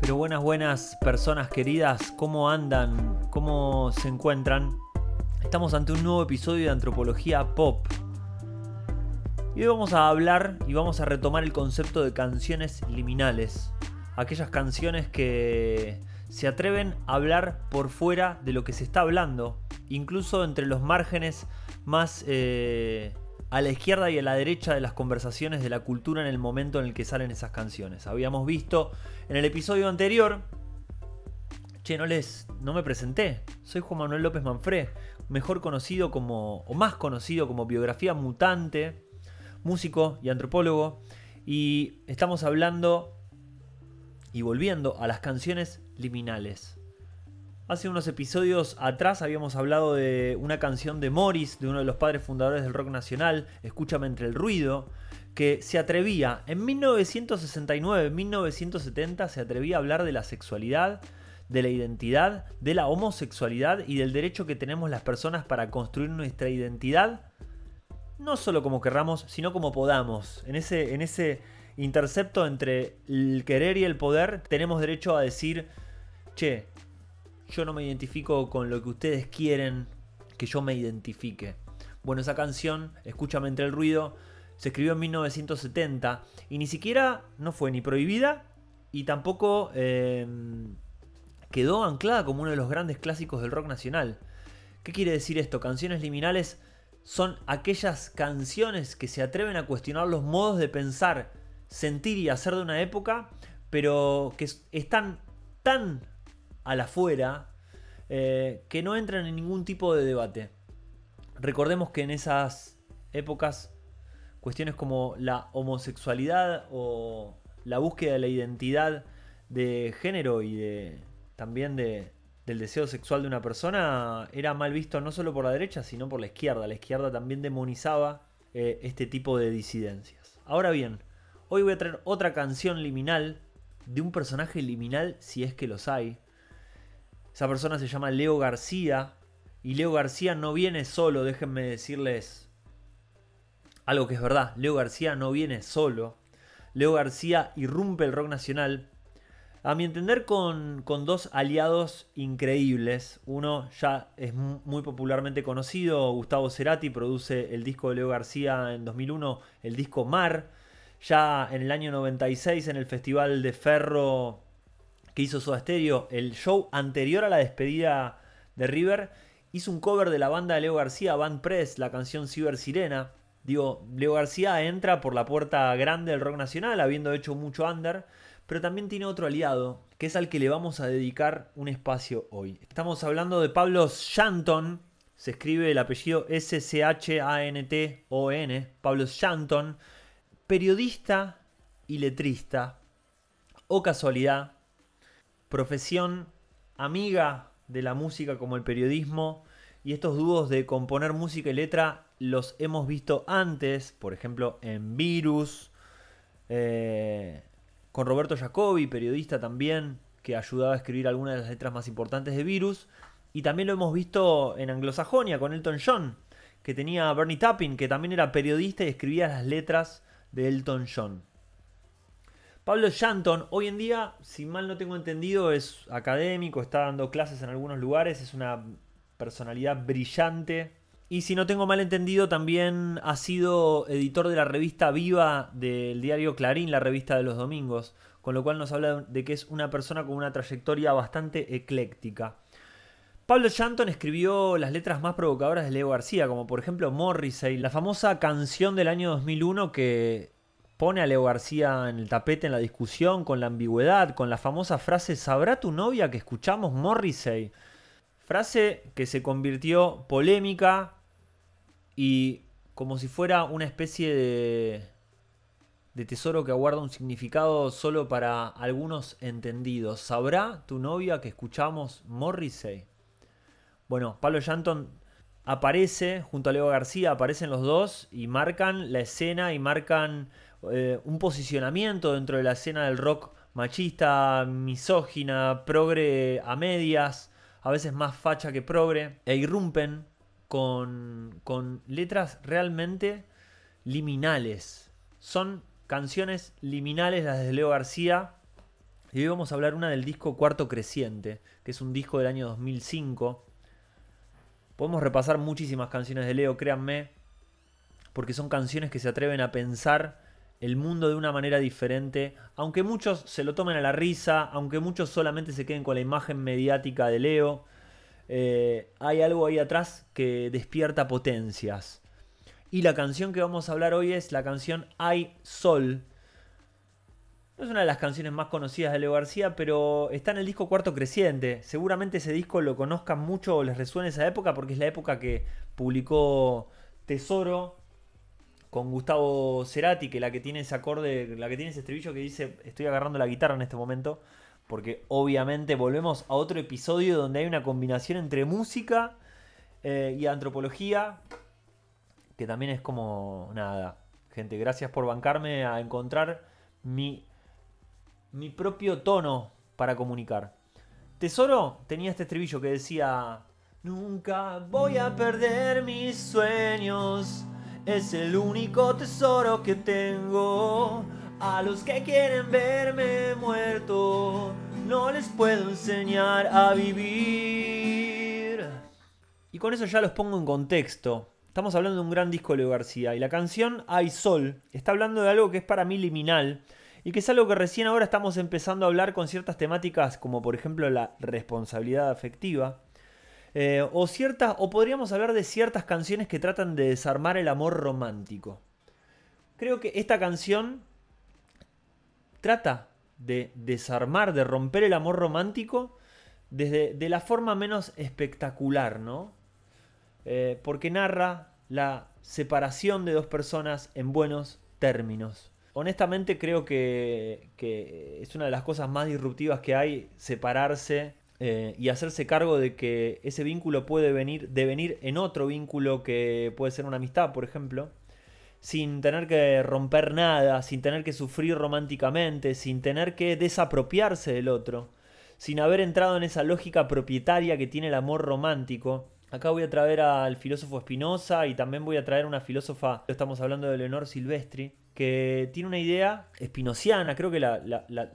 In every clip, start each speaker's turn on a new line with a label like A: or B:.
A: Pero buenas, buenas personas queridas, ¿cómo andan? ¿Cómo se encuentran? Estamos ante un nuevo episodio de Antropología Pop. Y hoy vamos a hablar y vamos a retomar el concepto de canciones liminales. Aquellas canciones que se atreven a hablar por fuera de lo que se está hablando, incluso entre los márgenes más eh, a la izquierda y a la derecha de las conversaciones de la cultura en el momento en el que salen esas canciones. Habíamos visto en el episodio anterior, che, no les, no me presenté, soy Juan Manuel López Manfré, mejor conocido como, o más conocido como biografía mutante, músico y antropólogo, y estamos hablando y volviendo a las canciones liminales. Hace unos episodios atrás habíamos hablado de una canción de Morris, de uno de los padres fundadores del rock nacional, Escúchame entre el ruido, que se atrevía, en 1969, 1970, se atrevía a hablar de la sexualidad, de la identidad, de la homosexualidad y del derecho que tenemos las personas para construir nuestra identidad, no solo como querramos, sino como podamos. En ese, en ese intercepto entre el querer y el poder, tenemos derecho a decir, che, yo no me identifico con lo que ustedes quieren que yo me identifique. Bueno, esa canción, Escúchame entre el ruido, se escribió en 1970 y ni siquiera no fue ni prohibida y tampoco em, quedó anclada como uno de los grandes clásicos del rock nacional. ¿Qué quiere decir esto? Canciones liminales son aquellas canciones que se atreven a cuestionar los modos de pensar, sentir y hacer de una época, pero que están tan a la fuera eh, que no entran en ningún tipo de debate. Recordemos que en esas épocas cuestiones como la homosexualidad o la búsqueda de la identidad de género y de, también de, del deseo sexual de una persona era mal visto no solo por la derecha, sino por la izquierda. La izquierda también demonizaba eh, este tipo de disidencias. Ahora bien, hoy voy a traer otra canción liminal de un personaje liminal, si es que los hay, esa persona se llama Leo García. Y Leo García no viene solo, déjenme decirles algo que es verdad. Leo García no viene solo. Leo García irrumpe el rock nacional. A mi entender con, con dos aliados increíbles. Uno ya es muy popularmente conocido, Gustavo Cerati produce el disco de Leo García en 2001, el disco Mar. Ya en el año 96 en el Festival de Ferro que hizo Soda Stereo, el show anterior a la despedida de River, hizo un cover de la banda de Leo García, Band Press, la canción Ciber Sirena. Digo, Leo García entra por la puerta grande del rock nacional, habiendo hecho mucho under, pero también tiene otro aliado, que es al que le vamos a dedicar un espacio hoy. Estamos hablando de Pablo Shanton, se escribe el apellido S-C-H-A-N-T-O-N, Pablo Shanton, periodista y letrista, o casualidad, profesión amiga de la música como el periodismo y estos dúos de componer música y letra los hemos visto antes, por ejemplo en Virus, eh, con Roberto Jacobi, periodista también, que ayudaba a escribir algunas de las letras más importantes de Virus, y también lo hemos visto en Anglosajonia con Elton John, que tenía Bernie Tapping, que también era periodista y escribía las letras de Elton John. Pablo Shanton, hoy en día, si mal no tengo entendido, es académico, está dando clases en algunos lugares, es una personalidad brillante. Y si no tengo mal entendido, también ha sido editor de la revista Viva del diario Clarín, la revista de los domingos, con lo cual nos habla de que es una persona con una trayectoria bastante ecléctica. Pablo Shanton escribió las letras más provocadoras de Leo García, como por ejemplo Morrissey, la famosa canción del año 2001 que pone a Leo García en el tapete en la discusión con la ambigüedad, con la famosa frase ¿Sabrá tu novia que escuchamos Morrissey? Frase que se convirtió polémica y como si fuera una especie de, de tesoro que aguarda un significado solo para algunos entendidos. ¿Sabrá tu novia que escuchamos Morrissey? Bueno, Pablo Shanton aparece junto a Leo García, aparecen los dos y marcan la escena y marcan eh, un posicionamiento dentro de la escena del rock machista, misógina, progre a medias, a veces más facha que progre, e irrumpen con, con letras realmente liminales. Son canciones liminales las de Leo García, Y hoy vamos a hablar una del disco Cuarto Creciente, que es un disco del año 2005. Podemos repasar muchísimas canciones de Leo, créanme, porque son canciones que se atreven a pensar el mundo de una manera diferente, aunque muchos se lo tomen a la risa, aunque muchos solamente se queden con la imagen mediática de Leo, eh, hay algo ahí atrás que despierta potencias. Y la canción que vamos a hablar hoy es la canción Hay Sol. No es una de las canciones más conocidas de Leo García, pero está en el disco Cuarto Creciente. Seguramente ese disco lo conozcan mucho o les resuene esa época porque es la época que publicó Tesoro, con Gustavo Cerati, que la que tiene ese acorde, la que tiene ese estribillo que dice estoy agarrando la guitarra en este momento, porque obviamente volvemos a otro episodio donde hay una combinación entre música eh, y antropología, que también es como nada. Gente, gracias por bancarme a encontrar mi, mi propio tono para comunicar. Tesoro tenía este estribillo que decía, nunca voy a perder mis sueños es el único tesoro que tengo. A los que quieren verme muerto, no les puedo enseñar a vivir. Y con eso ya los pongo en contexto. Estamos hablando de un gran disco de Leo García. Y la canción Hay Sol está hablando de algo que es para mí liminal. Y que es algo que recién ahora estamos empezando a hablar con ciertas temáticas como por ejemplo la responsabilidad afectiva eh, o, ciertas, o podríamos hablar de ciertas canciones que tratan de desarmar el amor romántico. Creo que esta canción trata de desarmar, de romper el amor romántico desde de la forma menos espectacular, ¿no? Eh, porque narra la separación de dos personas en buenos términos. Honestamente creo que, que es una de las cosas más disruptivas que hay separarse eh, y hacerse cargo de que ese vínculo puede venir, en otro vínculo que puede ser una amistad, por ejemplo, sin tener que romper nada, sin tener que sufrir románticamente, sin tener que desapropiarse del otro, sin haber entrado en esa lógica propietaria que tiene el amor romántico. Acá voy a traer al filósofo Spinoza y también voy a traer una filósofa, estamos hablando de Leonor Silvestri, que tiene una idea espinociana, creo que la,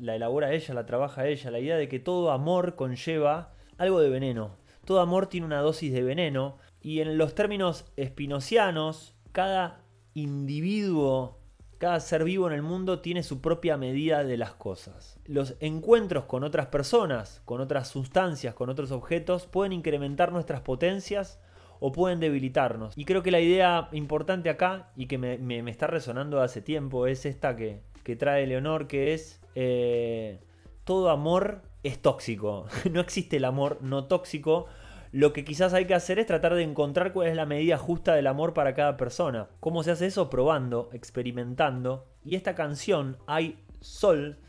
A: elabora ella, la trabaja ella, la idea de que todo amor conlleva algo de veneno. Todo amor tiene una dosis de veneno y en los términos espinocianos, cada individuo, cada ser vivo en el mundo tiene su propia medida de las cosas. Los encuentros con otras personas, con otras sustancias, con otros objetos, pueden incrementar nuestras potencias o pueden debilitarnos. Y creo que la idea importante acá y que me, está resonando hace tiempo es esta que, trae Leonor, que es eh, todo amor es tóxico. no existe el amor no tóxico. Lo que quizás hay que hacer es tratar de encontrar cuál es la medida justa del amor para cada persona. ¿Cómo se hace eso? Probando, experimentando. Y esta canción, Hay Sol,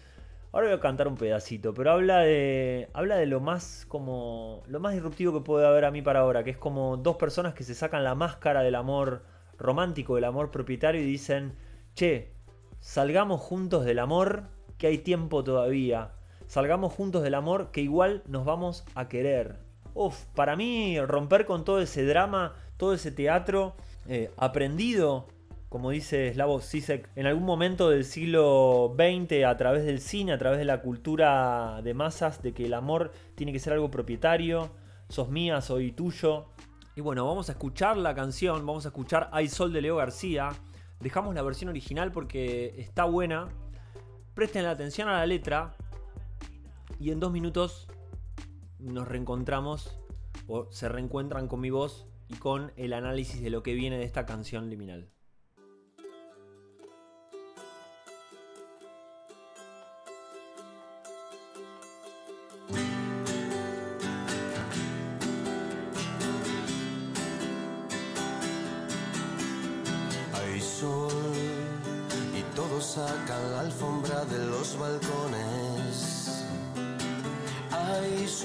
A: Ahora voy a cantar un pedacito, pero habla de habla de lo más como lo más disruptivo que puede haber a mí para ahora, que es como dos personas que se sacan la máscara del amor romántico, del amor propietario y dicen, "Che, salgamos juntos del amor, que hay tiempo todavía. Salgamos juntos del amor, que igual nos vamos a querer." Uf, para mí romper con todo ese drama, todo ese teatro eh, aprendido como dice Slavoj Zizek, en algún momento del siglo XX, a través del cine, a través de la cultura de masas, de que el amor tiene que ser algo propietario, sos mía, soy tuyo. Y bueno, vamos a escuchar la canción, vamos a escuchar Hay Sol de Leo García. Dejamos la versión original porque está buena. Presten la atención a la letra y en dos minutos nos reencontramos o se reencuentran con mi voz y con el análisis de lo que viene de esta canción liminal.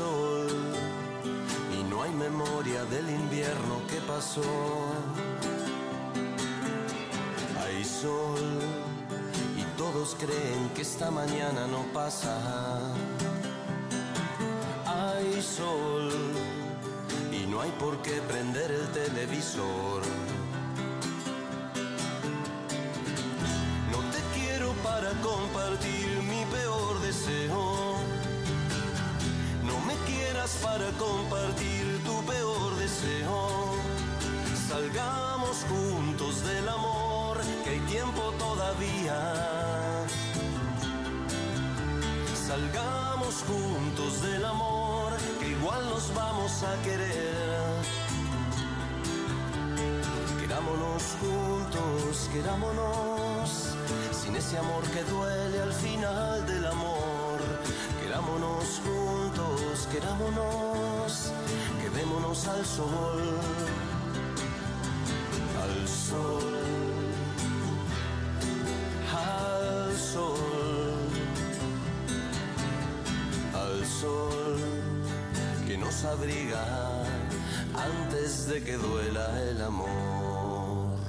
B: Sol y no hay memoria del invierno que pasó. Hay sol y todos creen que esta mañana no pasa. Hay sol y no hay por qué prender el televisor. compartir mi peor compartir tu peor deseo. Salgamos juntos del amor, que hay tiempo todavía. Salgamos juntos del amor, que igual nos vamos a querer. Querámonos juntos, querámonos, sin ese amor que duele al final del amor. Querámonos juntos, querámonos, quedémonos al sol, al sol, al sol, al sol que nos abriga antes de que duela el amor.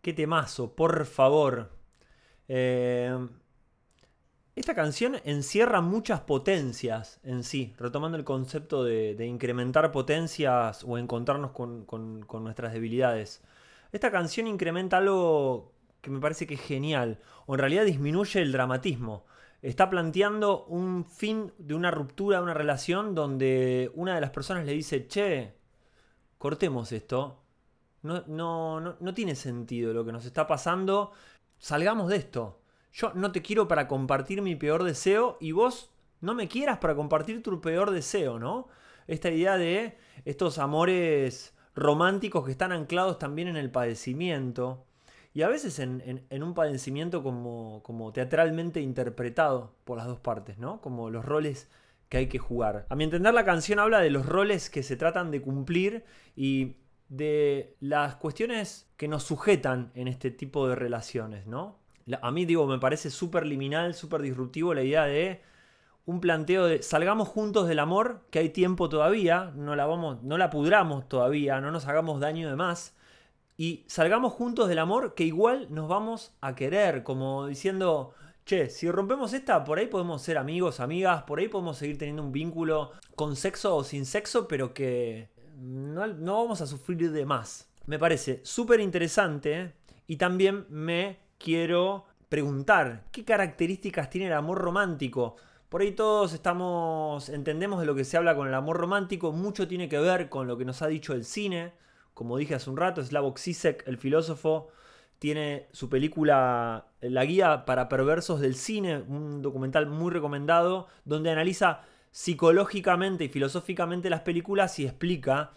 A: Qué temazo, por favor. Eh, esta canción encierra muchas potencias en sí, retomando el concepto de, incrementar potencias o encontrarnos con, nuestras debilidades. Esta canción incrementa algo que me parece que es genial, o en realidad disminuye el dramatismo. Está planteando un fin de una ruptura de una relación donde una de las personas le dice, che, cortemos esto. No tiene sentido lo que nos está pasando. Salgamos de esto. Yo no te quiero para compartir mi peor deseo y vos no me quieras para compartir tu peor deseo, ¿no? Esta idea de estos amores románticos que están anclados también en el padecimiento y a veces en, un padecimiento como, como teatralmente interpretado por las dos partes, ¿no? Como los roles que hay que jugar. A mi entender la canción habla de los roles que se tratan de cumplir y de las cuestiones que nos sujetan en este tipo de relaciones, ¿no? A mí, digo, me parece súper liminal, súper disruptivo la idea de un planteo de salgamos juntos del amor, que hay tiempo todavía, no la, vamos, no la pudramos todavía, no nos hagamos daño de más, y salgamos juntos del amor, que igual nos vamos a querer, como diciendo, che, si rompemos esta, por ahí podemos ser amigos, amigas, por ahí podemos seguir teniendo un vínculo con sexo o sin sexo, pero que no, vamos a sufrir de más. Me parece súper interesante y también me quiero preguntar, ¿qué características tiene el amor romántico? Por ahí todos estamos, entendemos de lo que se habla con el amor romántico, mucho tiene que ver con lo que nos ha dicho el cine. Como dije hace un rato, Slavoj Zizek, el filósofo, tiene su película La guía para perversos del cine, un documental muy recomendado, donde analiza psicológicamente y filosóficamente las películas y explica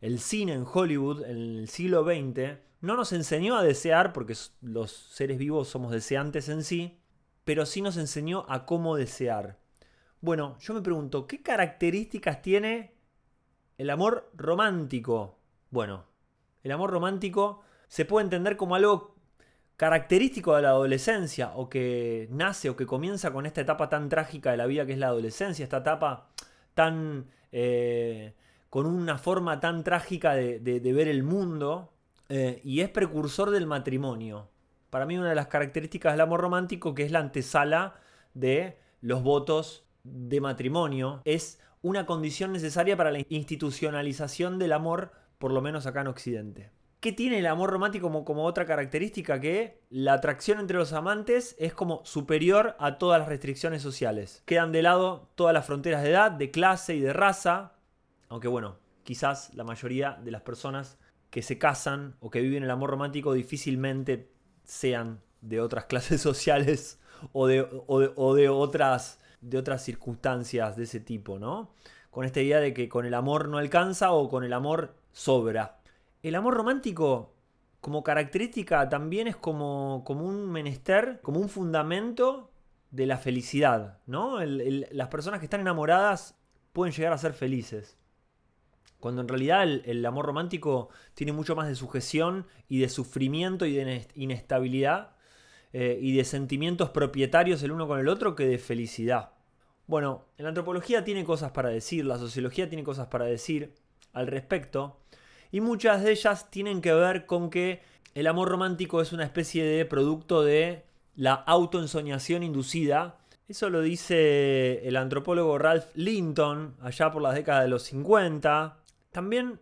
A: el cine en Hollywood en el siglo XX no nos enseñó a desear, porque los seres vivos somos deseantes en sí, pero sí nos enseñó a cómo desear. Bueno, yo me pregunto, ¿qué características tiene el amor romántico? Bueno, el amor romántico se puede entender como algo característico de la adolescencia o que nace o que comienza con esta etapa tan trágica de la vida que es la adolescencia, esta etapa tan... eh, con una forma tan trágica de, ver el mundo eh, y es precursor del matrimonio. Para mí una de las características del amor romántico, que es la antesala de los votos de matrimonio, es una condición necesaria para la institucionalización del amor, por lo menos acá en Occidente. ¿Qué tiene el amor romántico como, otra característica? Que la atracción entre los amantes es como superior a todas las restricciones sociales. Quedan de lado todas las fronteras de edad, de clase y de raza, aunque bueno, quizás la mayoría de las personas que se casan o que viven el amor romántico difícilmente sean de otras clases sociales o de- o de otras, de otras circunstancias de ese tipo, ¿no? Con esta idea de que con el amor no alcanza o con el amor sobra. El amor romántico, como característica, también es como, como un menester, como un fundamento de la felicidad, ¿no? Las personas que están enamoradas pueden llegar a ser felices. Cuando en realidad el, amor romántico tiene mucho más de sujeción y de sufrimiento y de ines- inestabilidad eh, y de sentimientos propietarios el uno con el otro que de felicidad. Bueno, la antropología tiene cosas para decir, la sociología tiene cosas para decir al respecto y muchas de ellas tienen que ver con que el amor romántico es una especie de producto de la autoensoñación inducida. Eso lo dice el antropólogo Ralph Linton allá por las décadas de los 50. También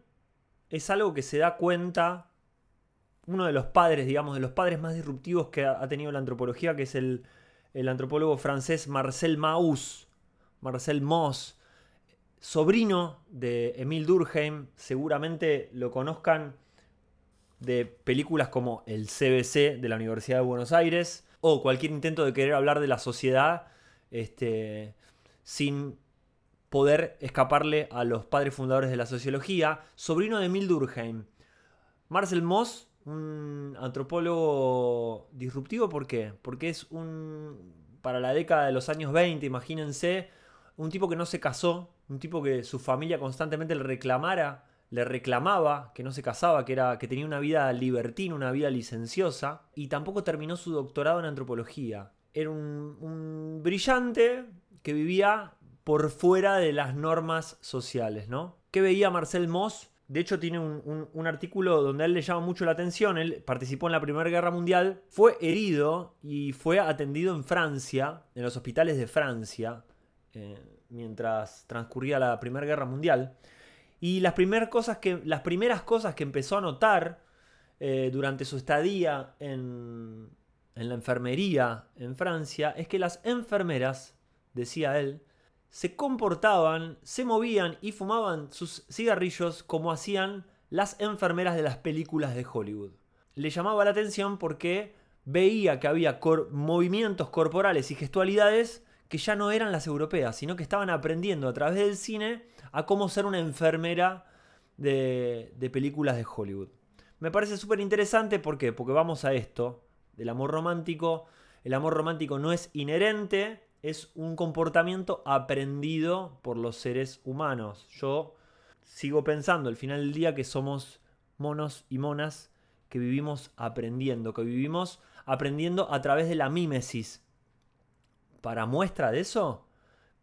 A: es algo que se da cuenta uno de los padres, digamos, de los padres más disruptivos que ha, tenido la antropología, que es el, el antropólogo francés Marcel Mauss, Marcel Mauss, sobrino de Emile Durkheim, seguramente lo conozcan de películas como El CBC de la Universidad de Buenos Aires o cualquier intento de querer hablar de la sociedad este, sin poder escaparle a los padres fundadores de la sociología, sobrino de Emil Durkheim. Marcel Moss, un antropólogo disruptivo, ¿por qué? Porque es un, para la década de los años 20, imagínense, un tipo que no se casó, un tipo que su familia constantemente le reclamara le reclamaba que no se casaba, que, era, que tenía una vida libertina, una vida licenciosa, y tampoco terminó su doctorado en antropología. Era un, brillante que vivía por fuera de las normas sociales, ¿no? ¿Qué veía Marcel Moss? De hecho, tiene un, un, artículo donde a él le llama mucho la atención. Él participó en la Primera Guerra Mundial, fue herido y fue atendido en Francia, en los hospitales de Francia, eh, mientras transcurría la Primera Guerra Mundial. Y las, primeras cosas que, las primeras cosas que empezó a notar eh, durante su estadía en, en la enfermería en Francia es que las enfermeras, decía él, se comportaban, se movían y fumaban sus cigarrillos como hacían las enfermeras de las películas de Hollywood. Le llamaba la atención porque veía que había movimientos corporales y gestualidades que ya no eran las europeas, sino que estaban aprendiendo a través del cine a cómo ser una enfermera de, películas de Hollywood. Me parece súper interesante, ¿por qué? Porque vamos a esto, del amor romántico. El amor romántico no es inherente, es un comportamiento aprendido por los seres humanos. Yo sigo pensando al final del día que somos monos y monas que vivimos aprendiendo, que vivimos aprendiendo a través de la mímesis. Para muestra de eso,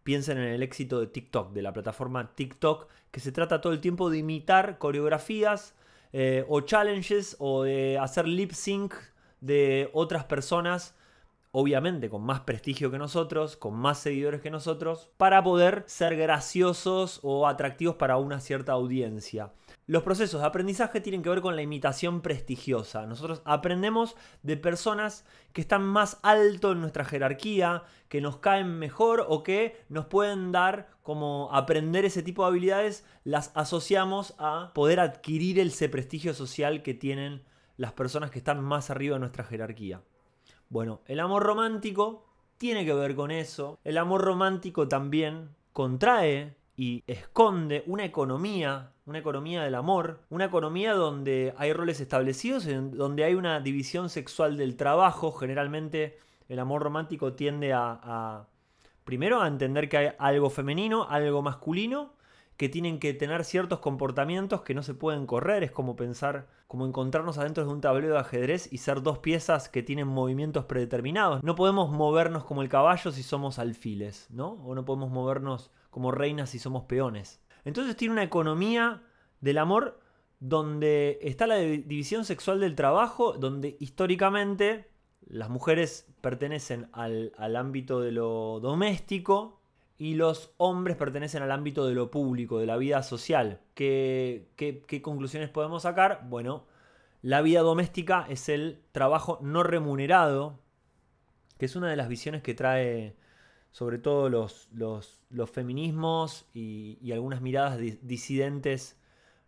A: Piensen en el éxito de TikTok, de la plataforma TikTok, que se trata todo el tiempo de imitar coreografías eh, o challenges o de hacer lip sync de otras personas obviamente con más prestigio que nosotros, con más seguidores que nosotros, para poder ser graciosos o atractivos para una cierta audiencia. Los procesos de aprendizaje tienen que ver con la imitación prestigiosa. Nosotros aprendemos de personas que están más alto en nuestra jerarquía, que nos caen mejor o que nos pueden dar como aprender ese tipo de habilidades, las asociamos a poder adquirir ese prestigio social que tienen las personas que están más arriba de nuestra jerarquía. Bueno, el amor romántico tiene que ver con eso. El amor romántico también contrae y esconde una economía, una economía del amor, una economía donde hay roles establecidos, donde hay una división sexual del trabajo. Generalmente el amor romántico tiende a, a primero a entender que hay algo femenino, algo masculino, que tienen que tener ciertos comportamientos que no se pueden correr. Es como pensar, como encontrarnos adentro de un tablero de ajedrez y ser dos piezas que tienen movimientos predeterminados. No podemos movernos como el caballo si somos alfiles, ¿no? O no podemos movernos como reinas si somos peones. Entonces tiene una economía del amor donde está la división sexual del trabajo, donde históricamente las mujeres pertenecen al, al ámbito de lo doméstico, y los hombres pertenecen al ámbito de lo público, de la vida social. ¿Qué, conclusiones podemos sacar? Bueno, la vida doméstica es el trabajo no remunerado, que es una de las visiones que trae sobre todo los, los, feminismos y, algunas miradas disidentes,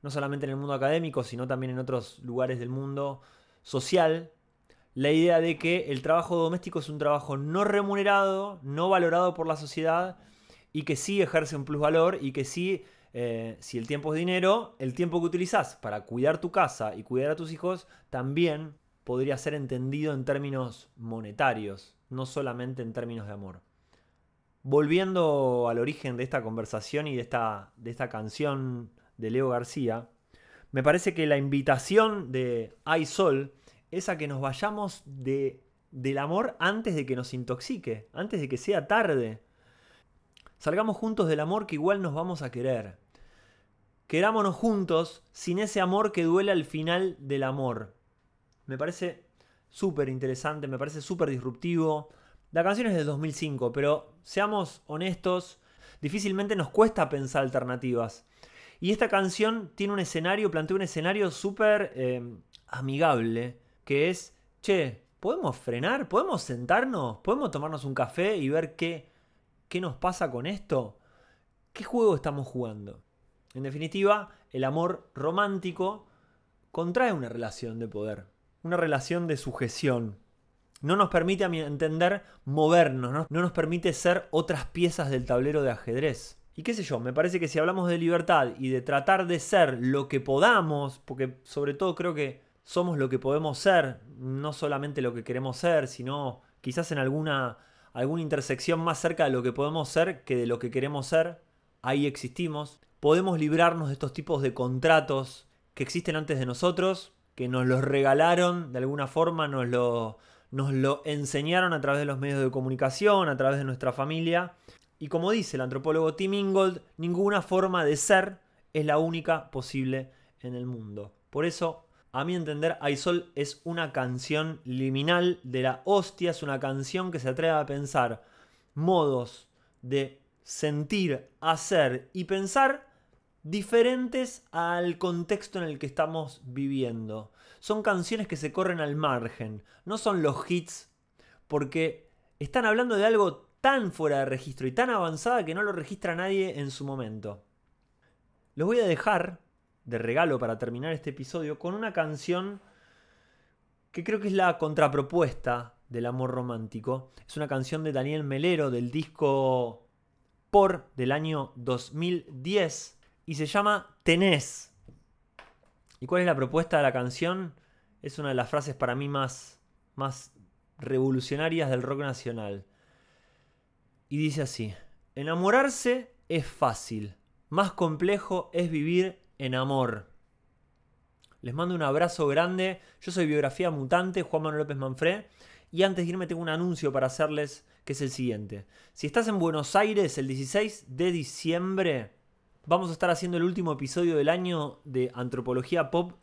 A: no solamente en el mundo académico, sino también en otros lugares del mundo social. La idea de que el trabajo doméstico es un trabajo no remunerado, no valorado por la sociedad, y que sí ejerce un plusvalor y que sí, eh, si el tiempo es dinero, el tiempo que utilizas para cuidar tu casa y cuidar a tus hijos también podría ser entendido en términos monetarios, no solamente en términos de amor. Volviendo al origen de esta conversación y de esta, de esta canción de Leo García, me parece que la invitación de Hay Sol es a que nos vayamos de, del amor antes de que nos intoxique, antes de que sea tarde. Salgamos juntos del amor que igual nos vamos a querer. Querámonos juntos sin ese amor que duele al final del amor. Me parece súper interesante, me parece súper disruptivo. La canción es del 2005, pero seamos honestos, difícilmente nos cuesta pensar alternativas. Y esta canción tiene un escenario, plantea un escenario súper eh, amigable, que es, che, ¿podemos frenar? ¿Podemos sentarnos? ¿Podemos tomarnos un café y ver qué, qué nos pasa con esto? ¿Qué juego estamos jugando? En definitiva, el amor romántico contrae una relación de poder, una relación de sujeción. No nos permite, a mi entender, movernos, ¿no? no nos permite ser otras piezas del tablero de ajedrez. Y qué sé yo, me parece que si hablamos de libertad y de tratar de ser lo que podamos, porque sobre todo creo que somos lo que podemos ser, no solamente lo que queremos ser, sino quizás en alguna, alguna intersección más cerca de lo que podemos ser que de lo que queremos ser, ahí existimos. Podemos librarnos de estos tipos de contratos que existen antes de nosotros, que nos los regalaron de alguna forma, nos lo, nos lo enseñaron a través de los medios de comunicación, a través de nuestra familia. Y como dice el antropólogo Tim Ingold, ninguna forma de ser es la única posible en el mundo. Por eso, a mi entender, Aisol es una canción liminal de la hostia, es una canción que se atreve a pensar modos de sentir, hacer y pensar diferentes al contexto en el que estamos viviendo. Son canciones que se corren al margen, no son los hits, porque están hablando de algo tan fuera de registro y tan avanzada que no lo registra nadie en su momento. Los voy a dejar de regalo para terminar este episodio con una canción que creo que es la contrapropuesta del amor romántico. Es una canción de Daniel Melero del disco Por del año 2010 y se llama Tenés. ¿Y cuál es la propuesta de la canción? Es una de las frases para mí más, más revolucionarias del rock nacional. Y dice así, enamorarse es fácil, más complejo es vivir en amor. Les mando un abrazo grande, yo soy Biografía Mutante, Juan Manuel López Manfré, y antes de irme tengo un anuncio para hacerles que es el siguiente. Si estás en Buenos Aires el 16 de diciembre, vamos a estar haciendo el último episodio del año de Antropología Pop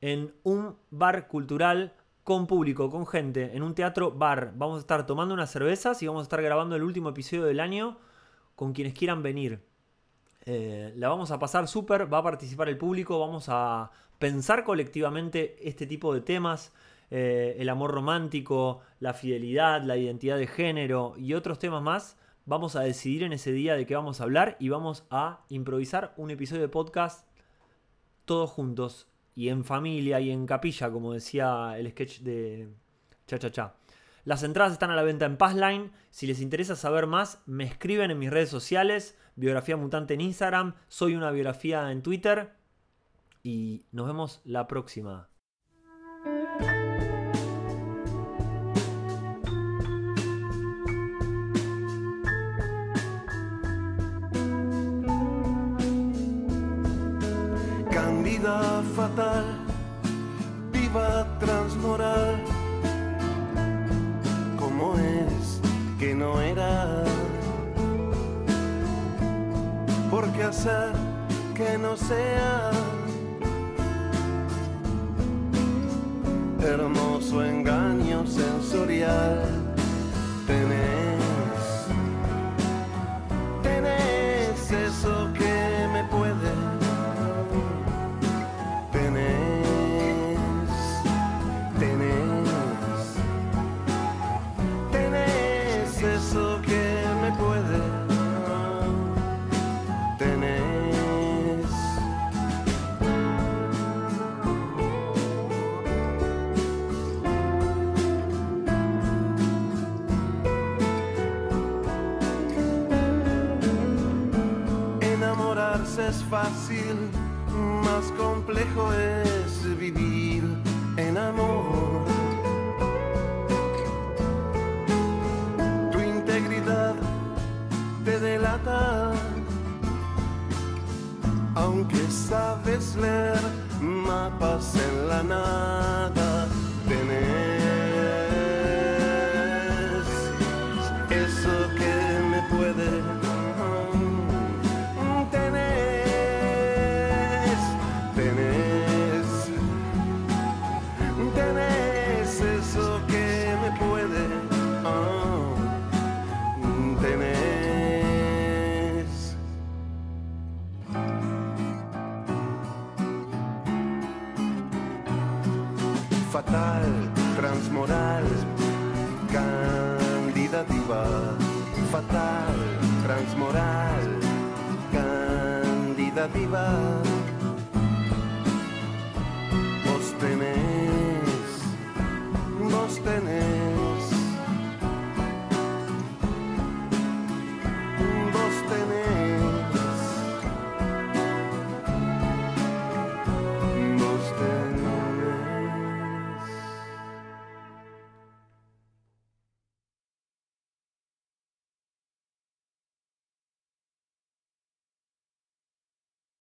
A: en un bar cultural con público, con gente, en un teatro bar. Vamos a estar tomando unas cervezas y vamos a estar grabando el último episodio del año con quienes quieran venir. Eh, la vamos a pasar súper, va a participar el público, vamos a pensar colectivamente este tipo de temas, eh, el amor romántico, la fidelidad, la identidad de género y otros temas más vamos a decidir en ese día de qué vamos a hablar y vamos a improvisar un episodio de podcast todos juntos y en familia y en capilla, como decía el sketch de Cha Cha Cha. Las entradas están a la venta en Passline. Si les interesa saber más, me escriben en mis redes sociales. Biografía Mutante en Instagram. Soy una biografía en Twitter. Y nos vemos la próxima.
B: Viva transmoral, como es que no era. ¿Por qué hacer que no sea? Hermoso engaño sensorial, es fácil, más complejo es vivir en amor. Tu integridad te delata, aunque sabes leer mapas en la nada. Fatal, transmoral, candidativa, fatal, transmoral, candidativa. Vos tenés, vos tenés